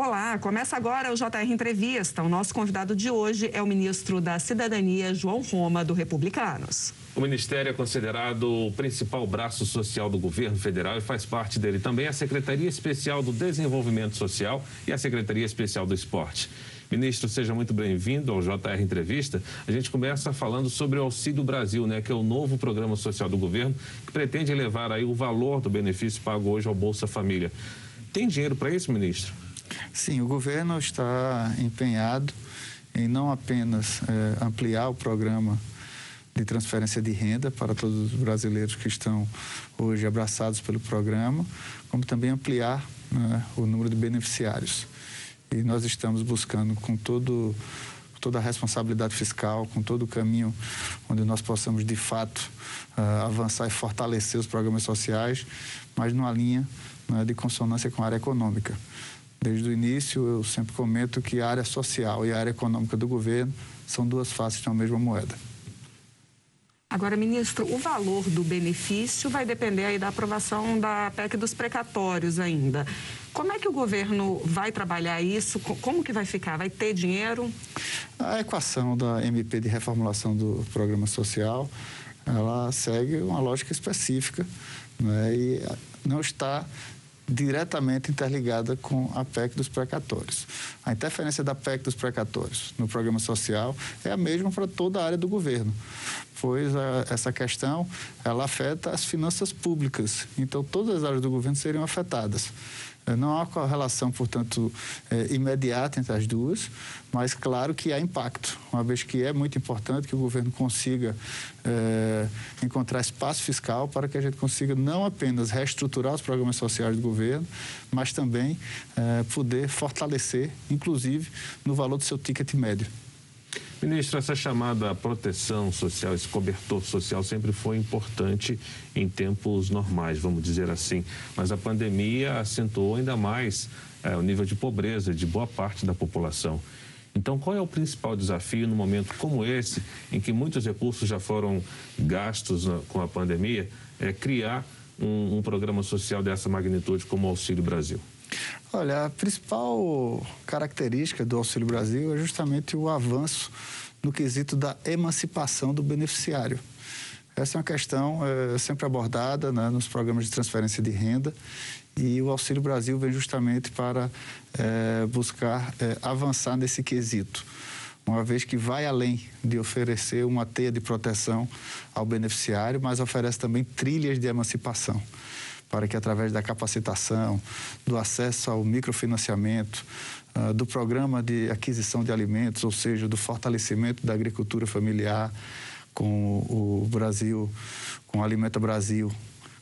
Olá, começa agora o JR Entrevista. O nosso convidado de hoje é o ministro da Cidadania, João Roma, do Republicanos. O Ministério é considerado o principal braço social do governo federal e faz parte dele também a Secretaria Especial do Desenvolvimento Social e a Secretaria Especial do Esporte. Ministro, seja muito bem-vindo ao JR Entrevista. A gente começa falando sobre o Auxílio Brasil, né, que é o novo programa social do governo que pretende elevar aí o valor do benefício pago hoje ao Bolsa Família. Tem dinheiro para isso, ministro? Sim, o governo está empenhado em não apenas é, ampliar o programa de transferência de renda para todos os brasileiros que estão hoje abraçados pelo programa, como também ampliar né, o número de beneficiários. E nós estamos buscando com todo toda a responsabilidade fiscal, com todo o caminho onde nós possamos de fato uh, avançar e fortalecer os programas sociais, mas numa linha né, de consonância com a área econômica. Desde o início, eu sempre comento que a área social e a área econômica do governo são duas faces de uma mesma moeda. Agora, ministro, o valor do benefício vai depender aí da aprovação da PEC dos precatórios ainda. Como é que o governo vai trabalhar isso? Como que vai ficar? Vai ter dinheiro? A equação da MP de reformulação do programa social, ela segue uma lógica específica né? e não está diretamente interligada com a PEC dos precatórios. A interferência da PEC dos precatórios no programa social é a mesma para toda a área do governo, pois a, essa questão ela afeta as finanças públicas. Então todas as áreas do governo seriam afetadas. É, não há correlação, portanto, é, imediata entre as duas, mas claro que há impacto, uma vez que é muito importante que o governo consiga é, encontrar espaço fiscal para que a gente consiga não apenas reestruturar os programas sociais do governo, mas também é, poder fortalecer, inclusive, no valor do seu ticket médio. Ministro, essa chamada proteção social, esse cobertor social sempre foi importante em tempos normais, vamos dizer assim. Mas a pandemia acentuou ainda mais é, o nível de pobreza de boa parte da população. Então, qual é o principal desafio no momento como esse, em que muitos recursos já foram gastos na, com a pandemia, é criar um, um programa social dessa magnitude como o Auxílio Brasil? Olha, a principal característica do Auxílio Brasil é justamente o avanço no quesito da emancipação do beneficiário. Essa é uma questão é, sempre abordada né, nos programas de transferência de renda e o Auxílio Brasil vem justamente para é, buscar é, avançar nesse quesito, uma vez que vai além de oferecer uma teia de proteção ao beneficiário, mas oferece também trilhas de emancipação para que através da capacitação, do acesso ao microfinanciamento, uh, do programa de aquisição de alimentos, ou seja, do fortalecimento da agricultura familiar com o Brasil, com o Alimenta Brasil,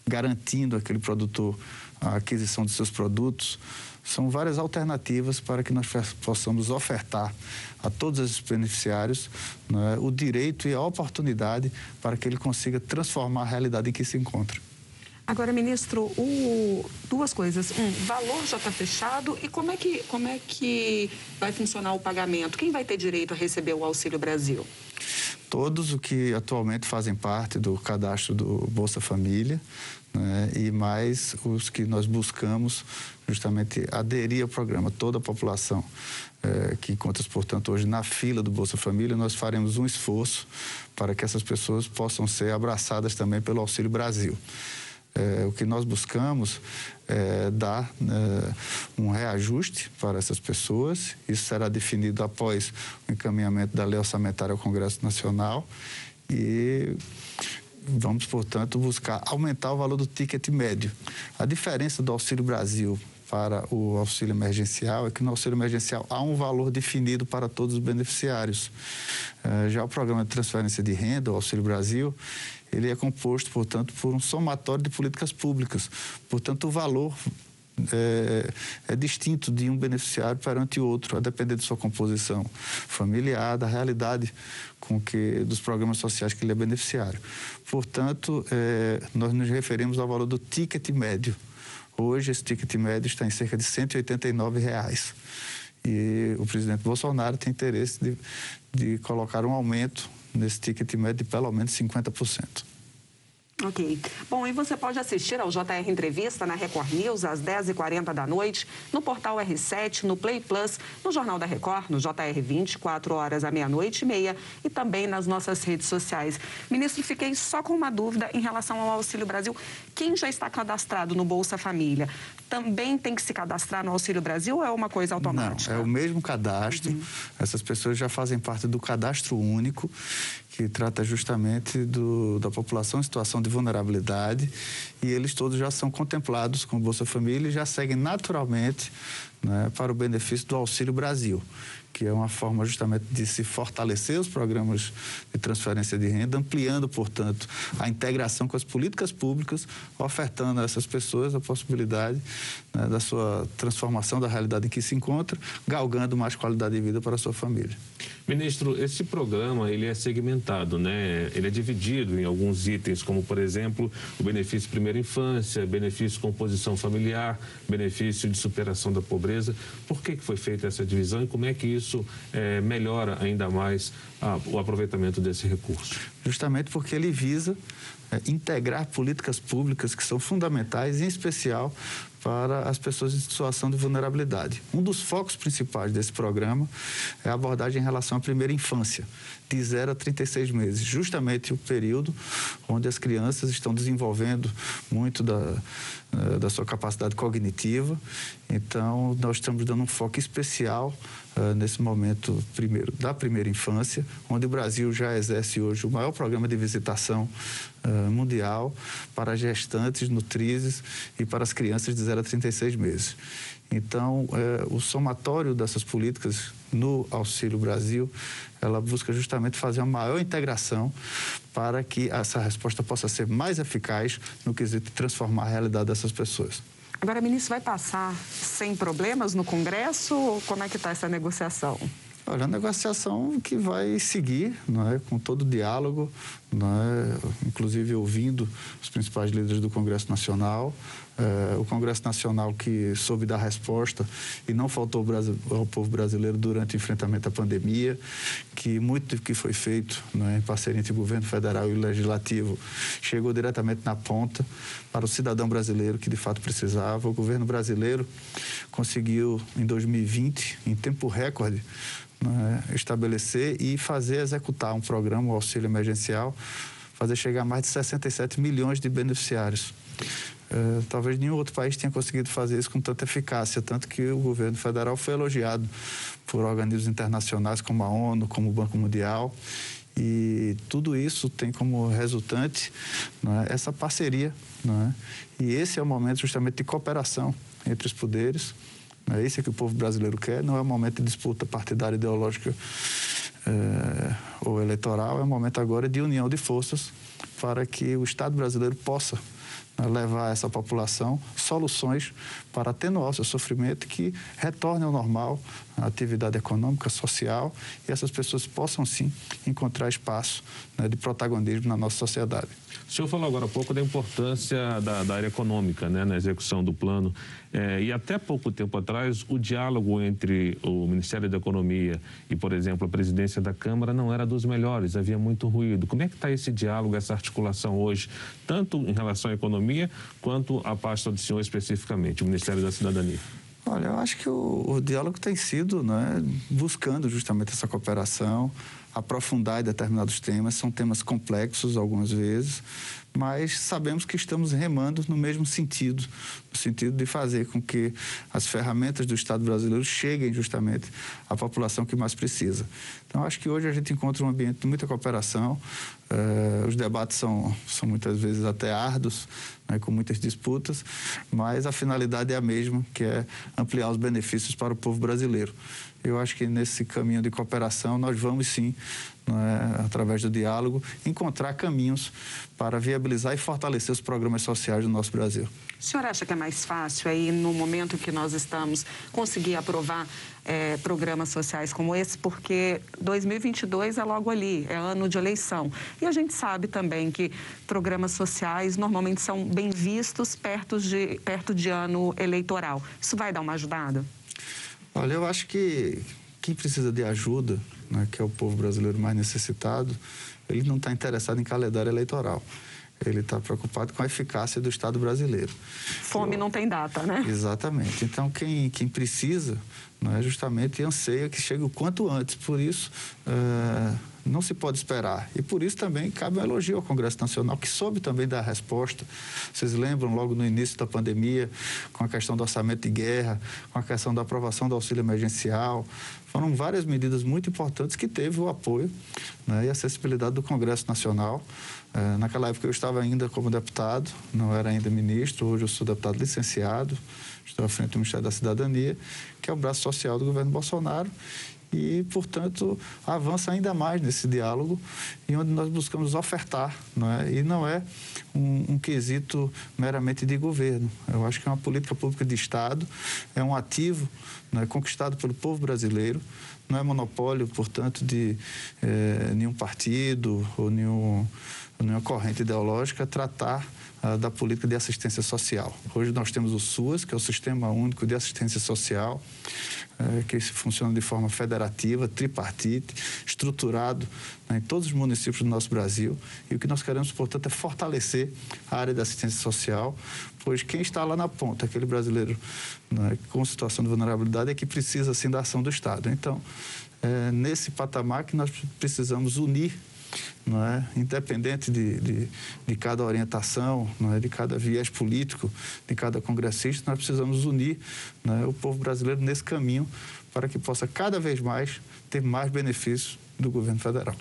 garantindo aquele produtor a aquisição de seus produtos, são várias alternativas para que nós possamos ofertar a todos esses beneficiários né, o direito e a oportunidade para que ele consiga transformar a realidade em que se encontra. Agora, ministro, o, duas coisas. Um, valor já está fechado e como é, que, como é que vai funcionar o pagamento? Quem vai ter direito a receber o Auxílio Brasil? Todos os que atualmente fazem parte do cadastro do Bolsa Família né, e mais os que nós buscamos justamente aderir ao programa, toda a população é, que encontra-se, portanto, hoje na fila do Bolsa Família, nós faremos um esforço para que essas pessoas possam ser abraçadas também pelo Auxílio Brasil. É, o que nós buscamos é dar é, um reajuste para essas pessoas. Isso será definido após o encaminhamento da lei orçamentária ao Congresso Nacional e vamos, portanto, buscar aumentar o valor do ticket médio. A diferença do Auxílio Brasil para o auxílio emergencial é que no auxílio emergencial há um valor definido para todos os beneficiários. Já o programa de transferência de renda, o Auxílio Brasil, ele é composto, portanto, por um somatório de políticas públicas. Portanto, o valor é, é, distinto de um beneficiário perante outro, a depender de sua composição familiar, da realidade com que dos programas sociais que ele é beneficiário. Portanto, é, nós nos referimos ao valor do ticket médio. Hoje, esse ticket médio está em cerca de 189 reais. E o presidente Bolsonaro tem interesse de, de colocar um aumento nesse ticket médio de pelo menos 50%. Ok. Bom, e você pode assistir ao JR Entrevista na Record News às 10h40 da noite, no portal R7, no Play Plus, no Jornal da Record, no JR 24 horas à meia-noite e meia e também nas nossas redes sociais. Ministro, fiquei só com uma dúvida em relação ao Auxílio Brasil. Quem já está cadastrado no Bolsa Família também tem que se cadastrar no Auxílio Brasil ou é uma coisa automática? Não, é o mesmo cadastro. Uhum. Essas pessoas já fazem parte do cadastro único que trata justamente do, da população em situação de vulnerabilidade e eles todos já são contemplados com Bolsa Família e já seguem naturalmente né, para o benefício do Auxílio Brasil, que é uma forma justamente de se fortalecer os programas de transferência de renda, ampliando, portanto, a integração com as políticas públicas, ofertando a essas pessoas a possibilidade né, da sua transformação da realidade em que se encontra, galgando mais qualidade de vida para a sua família. Ministro, esse programa ele é segmentado, né? Ele é dividido em alguns itens, como por exemplo o benefício primeira infância, benefício composição familiar, benefício de superação da pobreza. Por que, que foi feita essa divisão e como é que isso isso é, melhora ainda mais a, o aproveitamento desse recurso? Justamente porque ele visa é, integrar políticas públicas que são fundamentais, em especial para as pessoas em situação de vulnerabilidade. Um dos focos principais desse programa é a abordagem em relação à primeira infância, de 0 a 36 meses, justamente o período onde as crianças estão desenvolvendo muito da, eh, da sua capacidade cognitiva. Então, nós estamos dando um foco especial uh, nesse momento, primeiro, da primeira infância, onde o Brasil já exerce hoje o maior programa de visitação uh, mundial para gestantes, nutrizes e para as crianças de 0 a 36 meses. Então, é, o somatório dessas políticas no Auxílio Brasil, ela busca justamente fazer uma maior integração para que essa resposta possa ser mais eficaz no quesito de transformar a realidade dessas pessoas. Agora, ministro, vai passar sem problemas no Congresso? Como é que está essa negociação? Olha, a negociação que vai seguir, não é, com todo o diálogo, não é, inclusive ouvindo os principais líderes do Congresso Nacional, é, o Congresso Nacional que soube dar resposta e não faltou ao povo brasileiro durante o enfrentamento à pandemia, que muito do que foi feito é, em parceria entre o governo federal e o legislativo chegou diretamente na ponta para o cidadão brasileiro que de fato precisava. O governo brasileiro conseguiu, em 2020, em tempo recorde, né, estabelecer e fazer executar um programa, o auxílio emergencial, fazer chegar mais de 67 milhões de beneficiários. Uh, talvez nenhum outro país tenha conseguido fazer isso com tanta eficácia, tanto que o governo federal foi elogiado por organismos internacionais como a ONU, como o Banco Mundial, e tudo isso tem como resultante é, essa parceria. É? E esse é o momento justamente de cooperação entre os poderes, é isso que o povo brasileiro quer, não é um momento de disputa partidária, ideológica é, ou eleitoral, é um momento agora de união de forças para que o Estado brasileiro possa levar a essa população soluções para atenuar o seu sofrimento que retorne ao normal atividade econômica, social e essas pessoas possam sim encontrar espaço né, de protagonismo na nossa sociedade. O senhor falou agora há pouco da importância da, da área econômica né, na execução do plano. É, e até pouco tempo atrás, o diálogo entre o Ministério da Economia e, por exemplo, a presidência da Câmara não era dos melhores, havia muito ruído. Como é que está esse diálogo, essa articulação hoje, tanto em relação à economia quanto à pasta do senhor especificamente, o Ministério da Cidadania? Olha, eu acho que o, o diálogo tem sido né, buscando justamente essa cooperação, aprofundar em determinados temas. São temas complexos algumas vezes, mas sabemos que estamos remando no mesmo sentido, no sentido de fazer com que as ferramentas do Estado brasileiro cheguem justamente à população que mais precisa. Então, acho que hoje a gente encontra um ambiente de muita cooperação, uh, os debates são, são muitas vezes até árduos, né, com muitas disputas, mas a finalidade é a mesma, que é ampliar os benefícios para o povo brasileiro. Eu acho que nesse caminho de cooperação nós vamos sim, é, através do diálogo, encontrar caminhos para viabilizar e fortalecer os programas sociais do nosso Brasil. O senhor acha que é mais fácil aí, no momento que nós estamos, conseguir aprovar é, programas sociais como esse? Porque 2022 é logo ali, é ano de eleição. E a gente sabe também que programas sociais normalmente são bem vistos perto de, perto de ano eleitoral. Isso vai dar uma ajudada? Olha, eu acho que quem precisa de ajuda, né, que é o povo brasileiro mais necessitado, ele não está interessado em calendário eleitoral. ele está preocupado com a eficácia do Estado brasileiro. Fome Eu, não tem data, né? Exatamente. Então, quem, quem precisa, não é justamente anseia que chegue o quanto antes. Por isso, é, não se pode esperar. E por isso também cabe um elogio ao Congresso Nacional, que soube também dar resposta. Vocês lembram, logo no início da pandemia, com a questão do orçamento de guerra, com a questão da aprovação do auxílio emergencial. Foram várias medidas muito importantes que teve o apoio né, e acessibilidade do Congresso Nacional. É, naquela época eu estava ainda como deputado, não era ainda ministro, hoje eu sou deputado licenciado, estou à frente do Ministério da Cidadania, que é o braço social do governo Bolsonaro e, portanto, avança ainda mais nesse diálogo e onde nós buscamos ofertar, não é? E não é um, um, quesito meramente de governo. Eu acho que é uma política pública de Estado, é um ativo não é, conquistado pelo povo brasileiro, não é monopólio, portanto, de eh, nenhum partido ou nenhum, nenhuma corrente ideológica tratar ah, da política de assistência social. Hoje nós temos o SUAS, que é o Sistema Único de Assistência Social, é, que funciona de forma federativa, tripartite, estruturado né, em todos os municípios do nosso Brasil. E o que nós queremos, portanto, é fortalecer a área da assistência social, pois quem está lá na ponta, aquele brasileiro né, com situação de vulnerabilidade, é que precisa, assim, da ação do Estado. Então, é nesse patamar que nós precisamos unir não é? independente de, de, de, cada orientação, não é? de cada viés político, de cada congressista, nós precisamos unir é? o povo brasileiro nesse caminho para que possa cada vez mais ter mais benefícios do governo federal.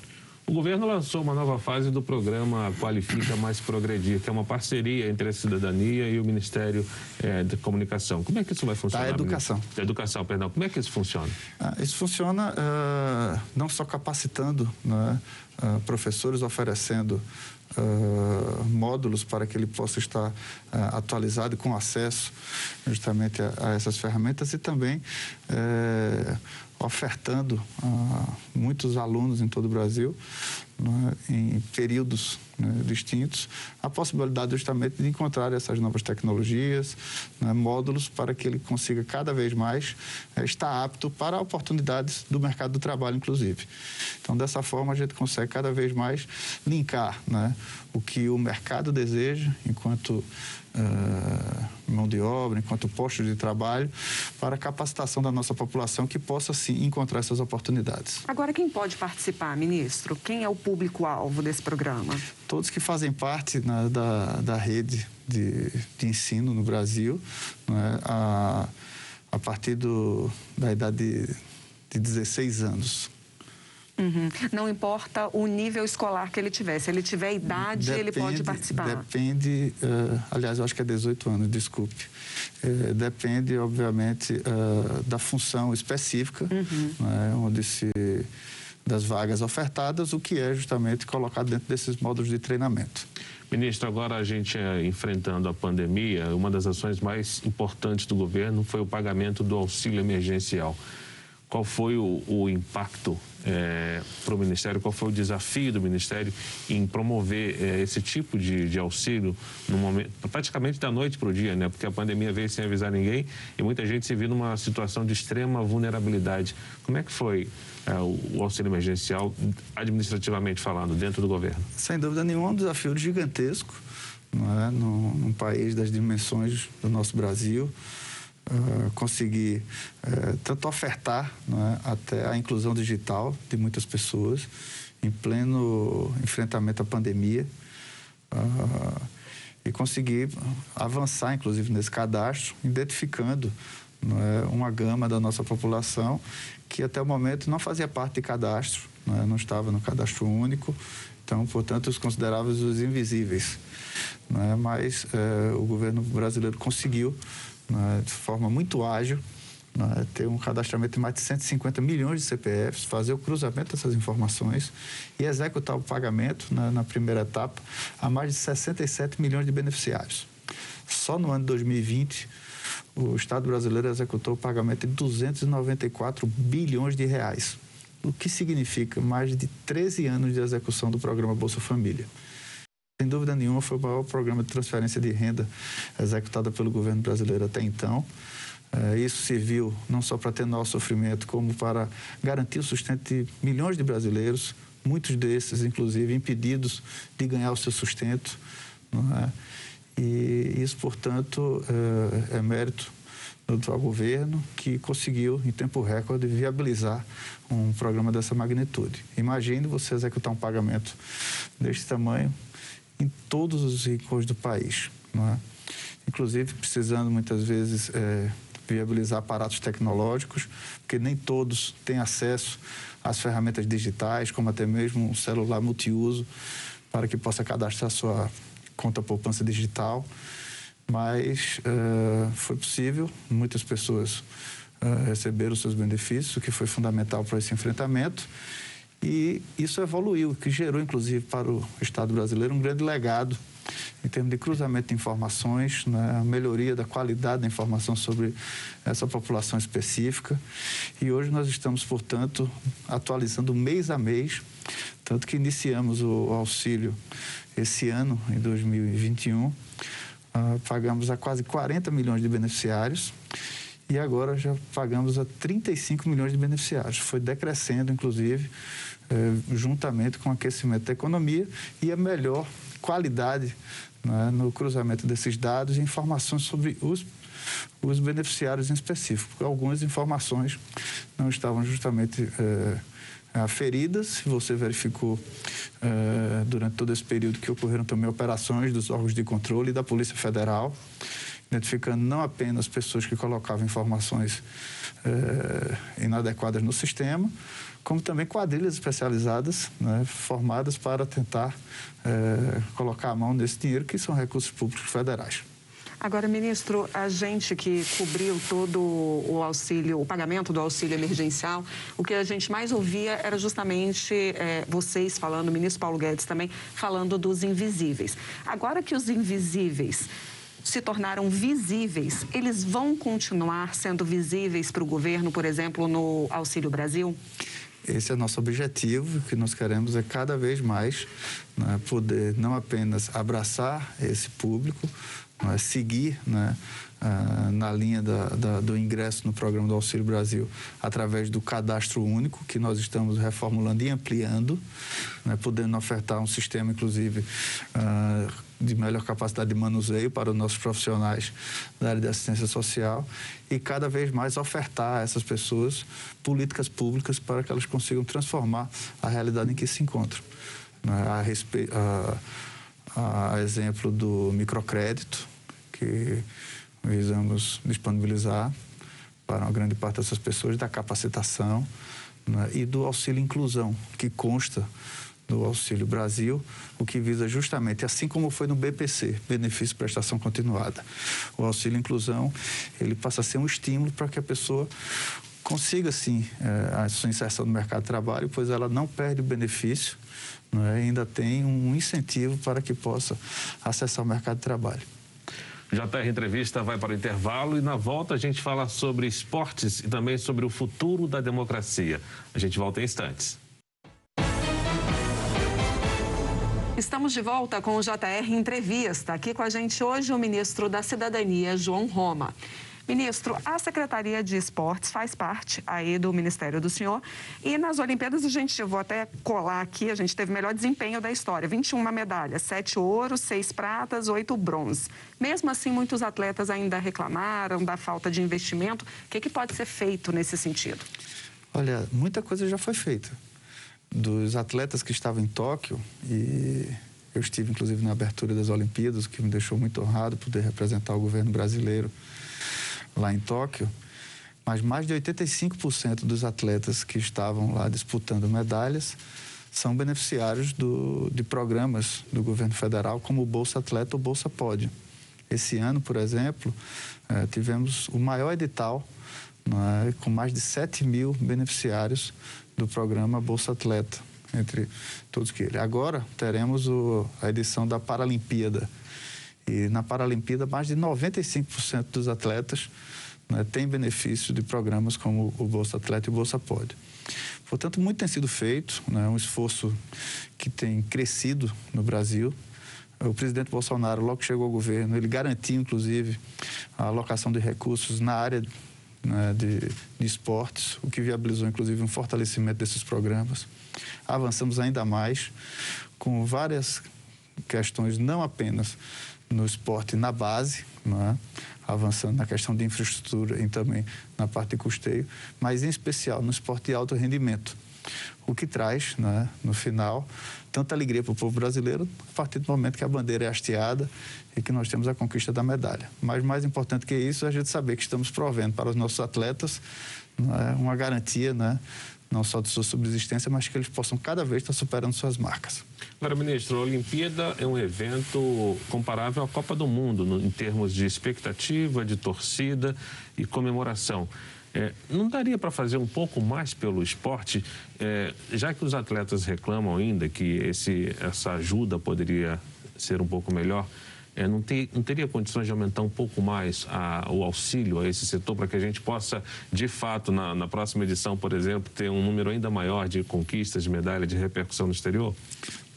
O governo lançou uma nova fase do programa Qualifica Mais Progredir, que é uma parceria entre a cidadania e o Ministério é, da Comunicação. Como é que isso vai funcionar? Da educação. Da educação, perdão. Como é que isso funciona? Ah, isso funciona uh, não só capacitando né, uh, professores, oferecendo Uh, módulos para que ele possa estar uh, atualizado com acesso justamente a, a, essas ferramentas e também uh, ofertando a muitos alunos em todo o Brasil, né, em períodos né, distintos, a possibilidade justamente de encontrar essas novas tecnologias, né, módulos, para que ele consiga cada vez mais é, estar apto para oportunidades do mercado do trabalho, inclusive. Então, dessa forma, a gente consegue cada vez mais linkar né, o que o mercado deseja, enquanto uh, mão de obra, enquanto postos de trabalho, para a capacitação da nossa população que possa, sim, encontrar essas oportunidades. Agora, quem pode participar, ministro? Quem é o público-alvo desse programa? Todos que fazem parte né, da, da rede de, de ensino no Brasil, né, a, a partir do, da idade de, de 16 anos. Uhum. Não importa o nível escolar que ele tiver. Se ele tiver idade, depende, ele pode participar. Depende, uh, aliás, eu acho que é 18 anos, desculpe. Uh, depende, obviamente, uh, da função específica, uhum. né, onde se das vagas ofertadas, o que é justamente colocado dentro desses módulos de treinamento. Ministro, agora a gente é, enfrentando a pandemia, uma das ações mais importantes do governo foi o pagamento do auxílio emergencial. Qual foi o, o impacto é, para o Ministério, qual foi o desafio do Ministério em promover é, esse tipo de, de, auxílio no momento, praticamente da noite para o dia, né? Porque a pandemia veio sem avisar ninguém e muita gente se viu numa situação de extrema vulnerabilidade. Como é que foi é, o, o, auxílio emergencial, administrativamente falando, dentro do governo? Sem dúvida nenhuma, um desafio gigantesco, não é? num, num país das dimensões do nosso Brasil. Uh, conseguir uh, tanto ofertar é, até a inclusão digital de muitas pessoas em pleno enfrentamento à pandemia uh, e conseguir avançar, inclusive, nesse cadastro, identificando é, uma gama da nossa população que até o momento não fazia parte de cadastro, não, é, não estava no cadastro único, então, portanto, os consideráveis os invisíveis. É, mas eh, o governo brasileiro conseguiu né, de forma muito ágil, né, ter um cadastramento de mais de 150 milhões de CPFs, fazer o cruzamento dessas informações e executar o pagamento né, na primeira etapa a mais de 67 milhões de beneficiários. Só no ano de 2020, o Estado brasileiro executou o pagamento de 294 bilhões de reais, o que significa mais de 13 anos de execução do programa Bolsa Família. Sem dúvida nenhuma, foi o maior programa de transferência de renda executado pelo governo brasileiro até então. É, isso serviu não só para ter nosso sofrimento, como para garantir o sustento de milhões de brasileiros, muitos desses, inclusive, impedidos de ganhar o seu sustento. É? E isso, portanto, é, é mérito do atual governo que conseguiu, em tempo recorde, viabilizar um programa dessa magnitude. Imagine você executar um pagamento deste tamanho em todos os rincões do país. Não é? Inclusive, precisando muitas vezes é, viabilizar aparatos tecnológicos, porque nem todos têm acesso às ferramentas digitais, como até mesmo um celular multiuso, para que possa cadastrar sua conta poupança digital mas uh, foi possível, muitas pessoas uh, receberam seus benefícios, o que foi fundamental para esse enfrentamento. E isso evoluiu, que gerou, inclusive, para o Estado brasileiro um grande legado em termos de cruzamento de informações, né, a melhoria da qualidade da informação sobre essa população específica. E hoje nós estamos, portanto, atualizando mês a mês, tanto que iniciamos o auxílio esse ano, em 2021 Uh, pagamos a quase 40 milhões de beneficiários e agora já pagamos a 35 milhões de beneficiários. Foi decrescendo, inclusive, eh, juntamente com o aquecimento da economia e a melhor qualidade né, no cruzamento desses dados e informações sobre os, os beneficiários em específico. Algumas informações não estavam justamente. Eh, aferidas. Se você verificou eh, durante todo esse período que ocorreram também operações dos órgãos de controle e da Polícia Federal, identificando não apenas pessoas que colocavam informações eh, inadequadas no sistema, como também quadrilhas especializadas né, formadas para tentar eh, colocar a mão nesse dinheiro, que são recursos públicos federais. Agora, ministro, a gente que cobriu todo o auxílio, o pagamento do auxílio emergencial, o que a gente mais ouvia era justamente é, vocês falando, o ministro Paulo Guedes também, falando dos invisíveis. Agora que os invisíveis se tornaram visíveis, eles vão continuar sendo visíveis para o governo, por exemplo, no Auxílio Brasil? Esse é nosso objetivo, o que nós queremos é cada vez mais né, poder não apenas abraçar esse público, é, seguir né, uh, na linha da, da, do ingresso no programa do Auxílio Brasil através do cadastro único, que nós estamos reformulando e ampliando, né, podendo ofertar um sistema, inclusive, uh, de melhor capacidade de manuseio para os nossos profissionais da área de assistência social e cada vez mais ofertar a essas pessoas políticas públicas para que elas consigam transformar a realidade em que se encontram. Né, a respeito a exemplo do microcrédito, que visamos disponibilizar para uma grande parte dessas pessoas, da capacitação né, e do auxílio inclusão, que consta do Auxílio Brasil, o que visa justamente, assim como foi no BPC, benefício prestação continuada. O auxílio inclusão, ele passa a ser um estímulo para que a pessoa consiga, sim, eh, a sua inserção no mercado de trabalho, pois ela não perde o benefício, é? ainda tem um incentivo para que possa acessar o mercado de trabalho. JR Entrevista vai para o intervalo e na volta a gente fala sobre esportes e também sobre o futuro da democracia. A gente volta em instantes. Estamos de volta com o JR Entrevista. Aqui com a gente hoje o ministro da Cidadania, João Roma. Ministro, a Secretaria de Esportes faz parte aí do Ministério do Senhor e nas Olimpíadas a gente, vou até colar aqui, a gente teve o melhor desempenho da história, 21 medalhas, 7 ouros, 6 pratas, 8 bronze. Mesmo assim, muitos atletas ainda reclamaram da falta de investimento. O que, que pode ser feito nesse sentido? Olha, muita coisa já foi feita. Dos atletas que estavam em Tóquio e eu estive inclusive na abertura das Olimpíadas, o que me deixou muito honrado poder representar o governo brasileiro lá em Tóquio, mas mais de 85% dos atletas que estavam lá disputando medalhas são beneficiários do, de programas do governo federal, como o Bolsa Atleta ou Bolsa Pódio. Esse ano, por exemplo, eh, tivemos o maior edital, é, com mais de 7 mil beneficiários do programa Bolsa Atleta, entre todos que ele. Agora teremos o, a edição da Paralimpíada, e na Paralimpíada, mais de 95% dos atletas né, têm benefício de programas como o Bolsa Atleta e o Bolsa Pode. Portanto, muito tem sido feito, né, um esforço que tem crescido no Brasil. O presidente Bolsonaro, logo que chegou ao governo, ele garantiu, inclusive, a alocação de recursos na área né, de, de esportes, o que viabilizou inclusive um fortalecimento desses programas. Avançamos ainda mais com várias questões, não apenas no esporte na base, é? avançando na questão de infraestrutura e também na parte de custeio, mas em especial no esporte de alto rendimento. O que traz, né, no final, tanta alegria para o povo brasileiro a partir do momento que a bandeira é hasteada e que nós temos a conquista da medalha. Mas mais importante que isso é a gente saber que estamos provendo para os nossos atletas né, uma garantia, né, não só de sua subsistência, mas que eles possam cada vez estar superando suas marcas. Agora, ministro, a Olimpíada é um evento comparável à Copa do Mundo no, em termos de expectativa, de torcida e comemoração. É, não daria para fazer um pouco mais pelo esporte, é, já que os atletas reclamam ainda que esse, essa ajuda poderia ser um pouco melhor? É, não, ter, não, teria condições de aumentar um pouco mais a, o auxílio a esse setor para que a gente possa, de fato, na, na, próxima edição, por exemplo, ter um número ainda maior de conquistas, de medalha, de repercussão no exterior?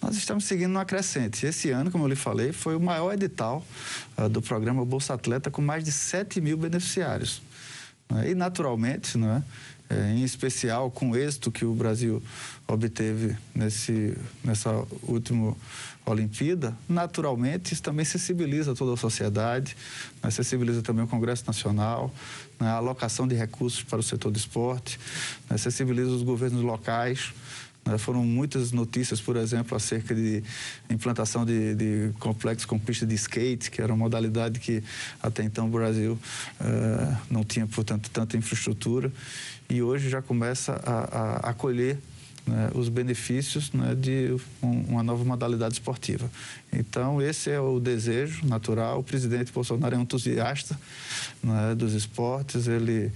Nós estamos seguindo uma crescente. Esse ano, como eu lhe falei, foi o maior edital uh, do programa Bolsa Atleta com mais de 7 mil beneficiários. Né? E, naturalmente, né, é, em especial com o êxito que o Brasil obteve nesse, nessa última Olimpíada, naturalmente isso também sensibiliza toda a sociedade, né, sensibiliza também o Congresso Nacional, né, a alocação de recursos para o setor do esporte, né, sensibiliza os governos locais. Né, foram muitas notícias, por exemplo, acerca de implantação de, de complexos com pista de skate, que era uma modalidade que até então o Brasil uh, não tinha, portanto, tanta infraestrutura. E hoje já começa a, a né, os benefícios né, de um, uma nova modalidade esportiva. Então, esse é o desejo natural. O presidente Bolsonaro é um entusiasta né, dos esportes, ele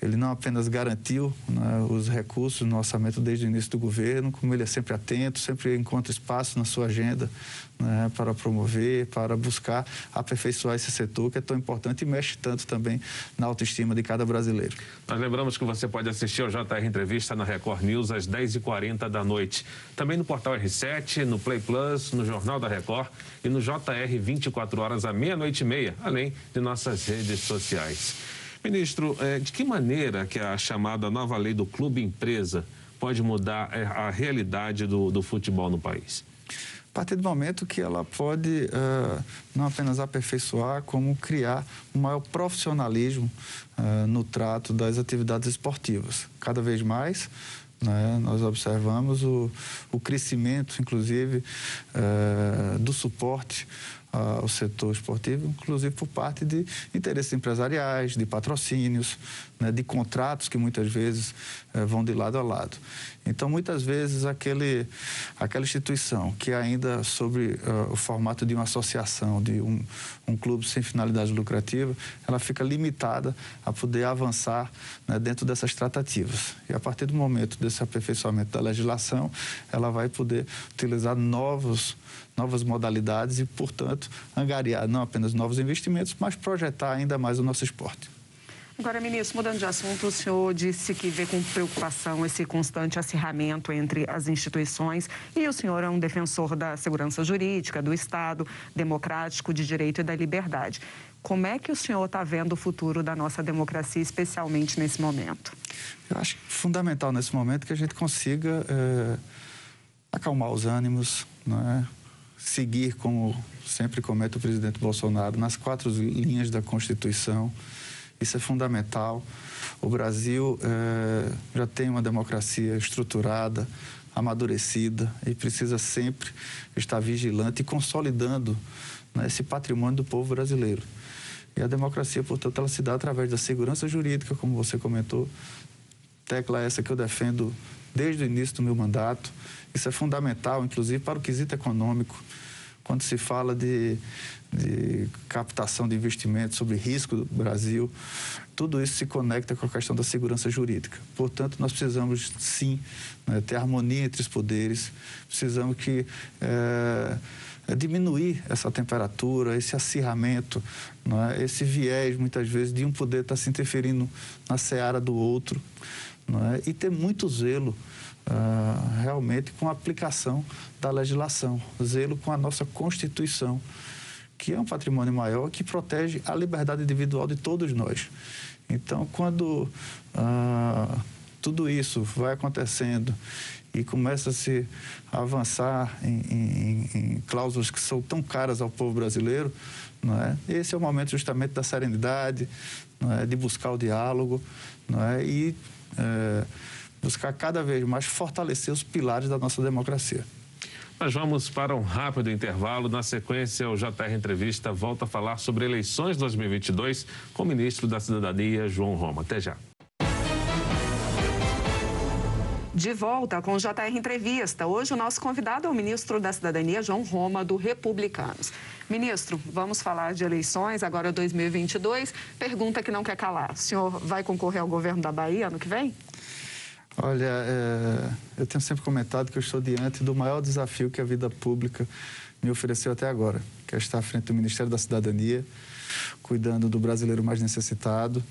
ele não apenas garantiu né, os recursos no orçamento desde o início do governo, como ele é sempre atento, sempre encontra espaço na sua agenda né, para promover, para buscar aperfeiçoar esse setor que é tão importante e mexe tanto também na autoestima de cada brasileiro. Nós lembramos que você pode assistir ao JR Entrevista na Record News às 10h40 da noite. Também no portal R7, no Play Plus, no Jornal da Record e no JR 24 horas à meia-noite e meia, além de nossas redes sociais. Ministro, eh, de que maneira que a chamada nova lei do clube empresa pode mudar eh, a realidade do, do futebol no país? A partir do momento que ela pode uh, não apenas aperfeiçoar, como criar um maior profissionalismo uh, no trato das atividades esportivas. Cada vez mais, né, nós observamos o, o crescimento, inclusive, uh, do suporte ao setor esportivo, inclusive por parte de interesses empresariais, de patrocínios, né, de contratos que muitas vezes eh, vão de lado a lado. Então, muitas vezes, aquele, aquela instituição que ainda sobre uh, o formato de uma associação, de um, um clube sem finalidade lucrativa, ela fica limitada a poder avançar né, dentro dessas tratativas. E a partir do momento desse aperfeiçoamento da legislação, ela vai poder utilizar novos novas modalidades e, portanto, angariar não apenas novos investimentos, mas projetar ainda mais o nosso esporte. Agora, ministro, mudando de assunto, o senhor disse que vê com preocupação esse constante acirramento entre as instituições e o senhor é um defensor da segurança jurídica, do Estado democrático, de direito e da liberdade. Como é que o senhor está vendo o futuro da nossa democracia, especialmente nesse momento? Eu acho fundamental nesse momento que a gente consiga é, acalmar os ânimos, não é? Seguir, como sempre comete o presidente Bolsonaro, nas quatro linhas da Constituição. Isso é fundamental. O Brasil eh, já tem uma democracia estruturada, amadurecida e precisa sempre estar vigilante e consolidando né, esse patrimônio do povo brasileiro. E a democracia, portanto, ela se dá através da segurança jurídica, como você comentou, tecla essa que eu defendo desde o início do meu mandato. Isso é fundamental, inclusive, para o quesito econômico. Quando se fala de, de captação de investimentos sobre risco do Brasil, tudo isso se conecta com a questão da segurança jurídica. Portanto, nós precisamos, sim, né, ter harmonia entre os poderes, precisamos que. É, diminuir essa temperatura, esse acirramento, é? esse viés, muitas vezes, de um poder estar se interferindo na seara do outro é? e ter muito zelo uh, realmente com a aplicação da legislação, zelo com a nossa Constituição, que é um patrimônio maior que protege a liberdade individual de todos nós. Então, quando ah, tudo isso vai acontecendo e começa a se avançar em, em, em, cláusulas que são tão caras ao povo brasileiro, não é? esse é o momento justamente da serenidade, é? de buscar o diálogo não é? e é, buscar cada vez mais fortalecer os pilares da nossa democracia. Nós vamos para um rápido intervalo. Na sequência, o JR Entrevista volta a falar sobre eleições 2022 com o ministro da Cidadania, João Roma. Até já. De volta com o JR Entrevista. Hoje o nosso convidado é o ministro da Cidadania, João Roma, do Republicanos. Ministro, vamos falar de eleições, agora 2022. Pergunta que não quer calar. O senhor vai concorrer ao governo da Bahia ano que vem? Olha, é, eu tenho sempre comentado que eu estou diante do maior desafio que a vida pública me ofereceu até agora, que é estar à frente do Ministério da Cidadania, cuidando do brasileiro mais necessitado,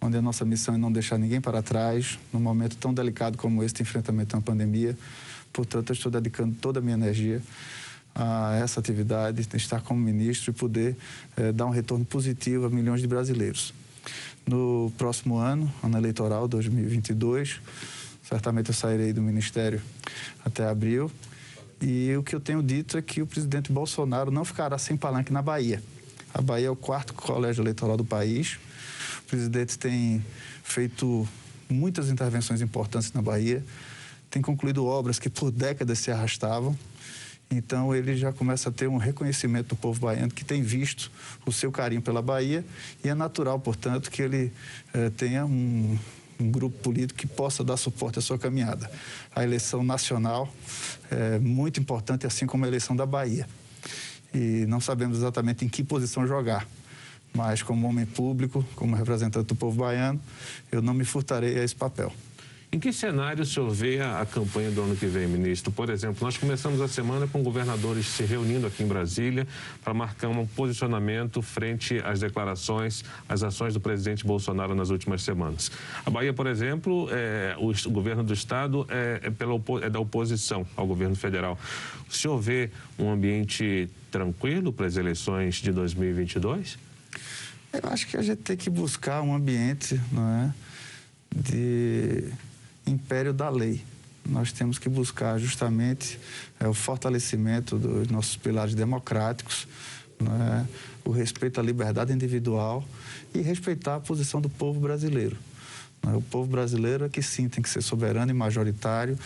onde a nossa missão é não deixar ninguém para trás, num momento tão delicado como este, enfrentamento a uma pandemia. Portanto, eu estou dedicando toda a minha energia a essa atividade, estar como ministro e poder é, dar um retorno positivo a milhões de brasileiros. No próximo ano, ano eleitoral 2022, certamente eu sairei do ministério até abril. E o que eu tenho dito é que o presidente Bolsonaro não ficará sem palanque na Bahia. A Bahia é o quarto colégio eleitoral do país. O presidente tem feito muitas intervenções importantes na Bahia, tem concluído obras que por décadas se arrastavam então ele já começa a ter um reconhecimento do povo baiano que tem visto o seu carinho pela Bahia e é natural, portanto, que ele eh, tenha um, um grupo político que possa dar suporte à sua caminhada. A eleição nacional é muito importante, assim como a eleição da Bahia. E não sabemos exatamente em que posição jogar. Mas, como homem público, como representante do povo baiano, eu não me furtarei a esse papel. Em que cenário o senhor vê a, campanha do ano que vem, ministro? Por exemplo, nós começamos a semana com governadores se reunindo aqui em Brasília para marcar um posicionamento frente às declarações, às ações do presidente Bolsonaro nas últimas semanas. A Bahia, por exemplo, é, o, o, governo do estado é, é, pela, é da oposição ao governo federal. O senhor vê um ambiente tranquilo para as eleições de 2022? Eu acho que a gente tem que buscar um ambiente, não é, de império da lei. Nós temos que buscar justamente é, o fortalecimento dos nossos pilares democráticos, né, o respeito à liberdade individual e respeitar a posição do povo brasileiro. Né. O povo brasileiro é que sim tem que ser soberano e majoritário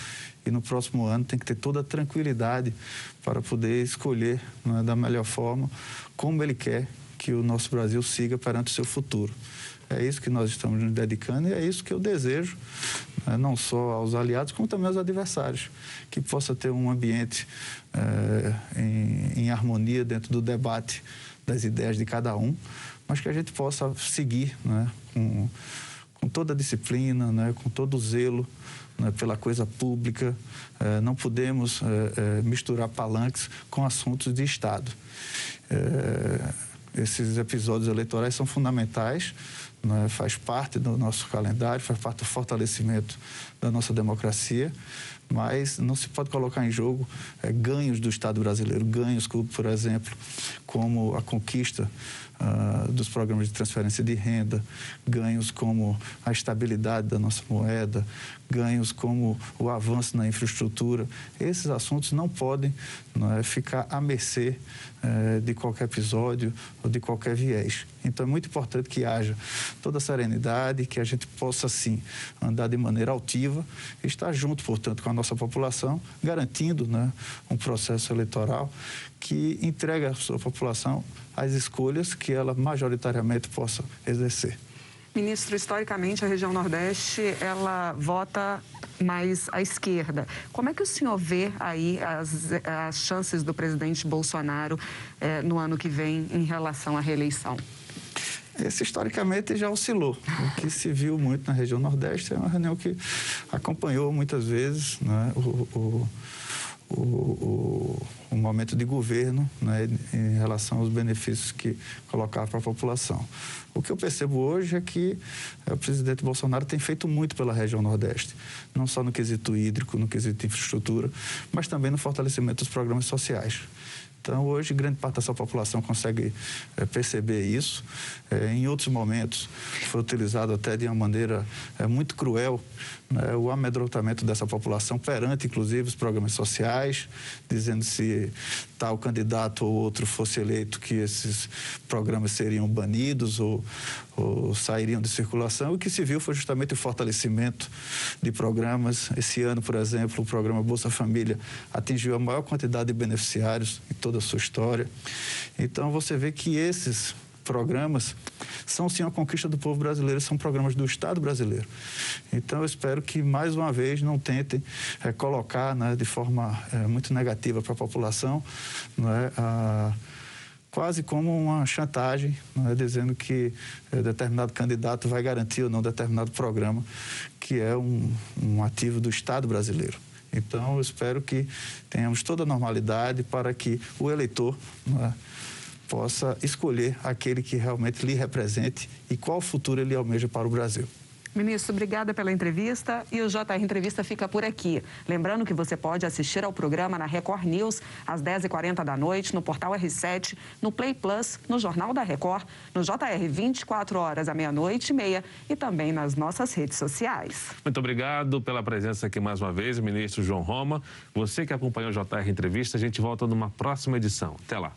e no próximo ano tem que ter toda a tranquilidade para poder escolher né, da melhor forma como ele quer que o nosso Brasil siga perante o seu futuro. É isso que nós estamos nos dedicando e é isso que eu desejo, né, não só aos aliados, como também aos adversários, que possa ter um ambiente é, em, em, harmonia dentro do debate das ideias de cada um, mas que a gente possa seguir né, com, com toda a disciplina, né, com todo o zelo né, pela coisa pública. É, não podemos é, misturar palanques com assuntos de Estado. esses episódios eleitorais são fundamentais né, faz parte do nosso calendário, faz parte do fortalecimento da nossa democracia, mas não se pode colocar em jogo é, ganhos do Estado brasileiro, ganhos, por exemplo, como a conquista uh, dos programas de transferência de renda, ganhos como a estabilidade da nossa moeda, ganhos como o avanço na infraestrutura. Esses assuntos não podem é, ficar à mercê é, de qualquer episódio ou de qualquer viés. Então é muito importante que haja toda a serenidade, que a gente possa, sim, andar de maneira altiva estar junto, portanto, com a nossa população, garantindo né, um processo eleitoral que entregue à sua população as escolhas que ela majoritariamente possa exercer. Ministro, historicamente a região Nordeste ela vota mais à esquerda. Como é que o senhor vê aí as, as chances do presidente Bolsonaro eh, no ano que vem em relação à reeleição? Esse historicamente já oscilou. O que se viu muito na região Nordeste é uma reunião que acompanhou muitas vezes né, o, o o, o, de governo né, em relação aos benefícios que colocava para a população. O que eu percebo hoje é que é, o presidente Bolsonaro tem feito muito pela região Nordeste, não só no quesito hídrico, no quesito infraestrutura, mas também no fortalecimento dos programas sociais Então, hoje, grande parte dessa população consegue é, perceber isso. É, em outros momentos, foi utilizado até de uma maneira é, muito cruel né, o amedrontamento dessa população perante, inclusive, os programas sociais, dizendo se tal candidato ou outro fosse eleito que esses programas seriam banidos ou, ou sairiam de circulação. O que se viu foi justamente o fortalecimento de programas. Esse ano, por exemplo, o programa Bolsa Família atingiu a maior quantidade de beneficiários em toda a sua história. Então, você vê que esses programas são sim a conquista do povo brasileiro, são programas do Estado brasileiro. Então eu espero que mais uma vez não tentem é, colocar né, de forma é, muito negativa para a população, é, a, quase como uma chantagem, é, dizendo que é, determinado candidato vai garantir ou não determinado programa, que é um, um ativo do Estado brasileiro. Então, eu espero que tenhamos toda a normalidade para que o eleitor é, possa escolher aquele que realmente lhe represente e qual futuro ele almeja para o Brasil. Ministro, obrigada pela entrevista e o JR Entrevista fica por aqui. Lembrando que você pode assistir ao programa na Record News às 10h40 da noite, no portal R7, no Play Plus, no Jornal da Record, no JR 24 horas à meia-noite e meia e também nas nossas redes sociais. Muito obrigado pela presença aqui mais uma vez, ministro João Roma. Você que acompanhou o JR Entrevista, a gente volta numa próxima edição. Até lá.